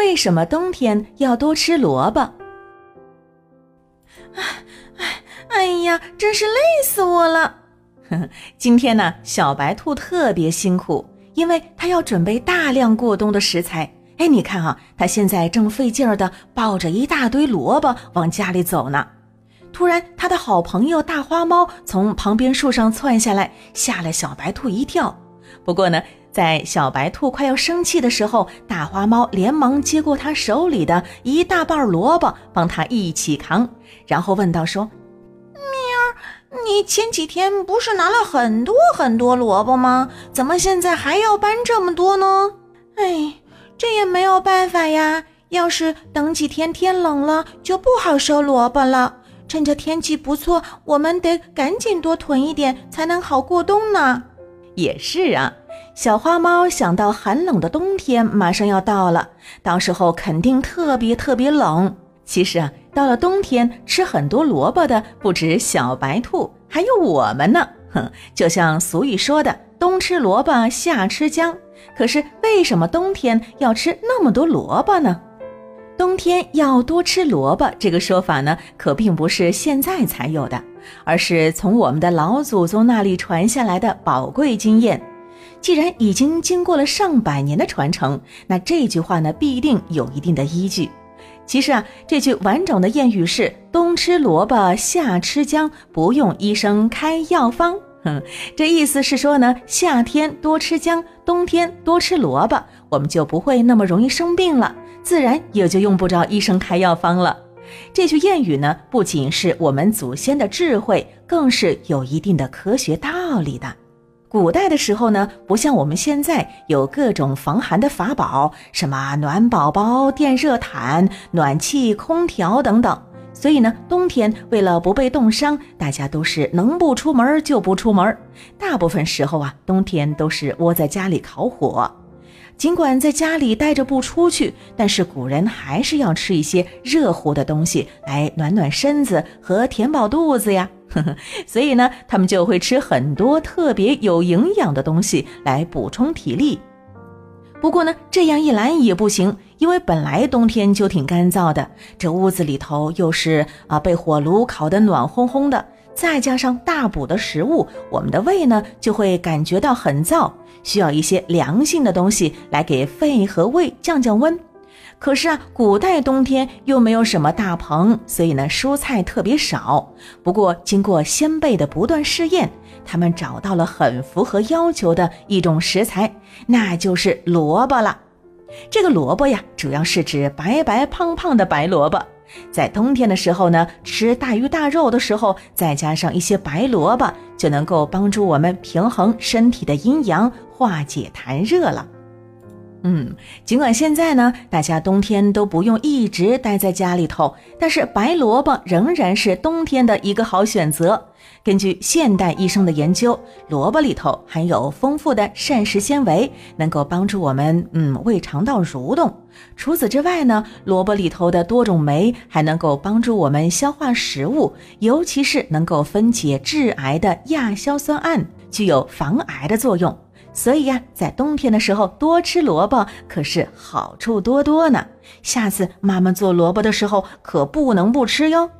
为什么冬天要多吃萝卜。哎哎哎呀，真是累死我了！今天呢，小白兔特别辛苦，因为它要准备大量过冬的食材。哎，你看啊，它现在正费劲儿的抱着一大堆萝卜往家里走呢。突然，它的好朋友大花猫从旁边树上窜下来，吓了小白兔一跳。不过呢，在小白兔快要生气的时候，大花猫连忙接过它手里的一大半萝卜，帮它一起扛，然后问道：“说，咪儿，你前几天不是拿了很多很多萝卜吗？怎么现在还要搬这么多呢？哎，这也没有办法呀。要是等几天天冷了，就不好收萝卜了。趁着天气不错，我们得赶紧多囤一点，才能好过冬呢。”也是啊，小花猫想到寒冷的冬天马上要到了，到时候肯定特别特别冷。其实啊，到了冬天吃很多萝卜的不止小白兔，还有我们呢。哼，就像俗语说的“冬吃萝卜夏吃姜”，可是为什么冬天要吃那么多萝卜呢？冬天要多吃萝卜这个说法呢，可并不是现在才有的。而是从我们的老祖宗那里传下来的宝贵经验。既然已经经过了上百年的传承，那这句话呢必定有一定的依据。其实啊，这句完整的谚语是“冬吃萝卜夏吃姜，不用医生开药方”。哼，这意思是说呢，夏天多吃姜，冬天多吃萝卜，我们就不会那么容易生病了，自然也就用不着医生开药方了。这句谚语呢，不仅是我们祖先的智慧，更是有一定的科学道理的。古代的时候呢，不像我们现在有各种防寒的法宝，什么暖宝宝、电热毯、暖气、空调等等。所以呢，冬天为了不被冻伤，大家都是能不出门就不出门。大部分时候啊，冬天都是窝在家里烤火。尽管在家里待着不出去，但是古人还是要吃一些热乎的东西来暖暖身子和填饱肚子呀。所以呢，他们就会吃很多特别有营养的东西来补充体力。不过呢，这样一来也不行，因为本来冬天就挺干燥的，这屋子里头又是啊被火炉烤得暖烘烘的，再加上大补的食物，我们的胃呢就会感觉到很燥。需要一些凉性的东西来给肺和胃降降温，可是啊，古代冬天又没有什么大棚，所以呢，蔬菜特别少。不过，经过先辈的不断试验，他们找到了很符合要求的一种食材，那就是萝卜了。这个萝卜呀，主要是指白白胖胖的白萝卜。在冬天的时候呢，吃大鱼大肉的时候，再加上一些白萝卜，就能够帮助我们平衡身体的阴阳，化解痰热了。嗯，尽管现在呢，大家冬天都不用一直待在家里头，但是白萝卜仍然是冬天的一个好选择。根据现代医生的研究，萝卜里头含有丰富的膳食纤维，能够帮助我们嗯胃肠道蠕动。除此之外呢，萝卜里头的多种酶还能够帮助我们消化食物，尤其是能够分解致癌的亚硝酸胺，具有防癌的作用。所以呀，在冬天的时候多吃萝卜可是好处多多呢。下次妈妈做萝卜的时候可不能不吃哟。